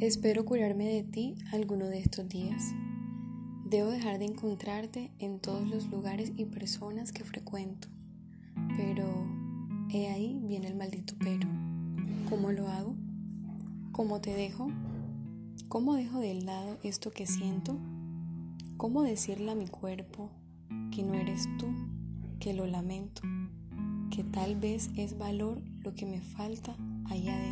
Espero curarme de ti alguno de estos días. Debo dejar de encontrarte en todos los lugares y personas que frecuento. Pero he ahí viene el maldito pero. ¿Cómo lo hago? ¿Cómo te dejo? ¿Cómo dejo de lado esto que siento? ¿Cómo decirle a mi cuerpo que no eres tú, que lo lamento, que tal vez es valor lo que me falta allá?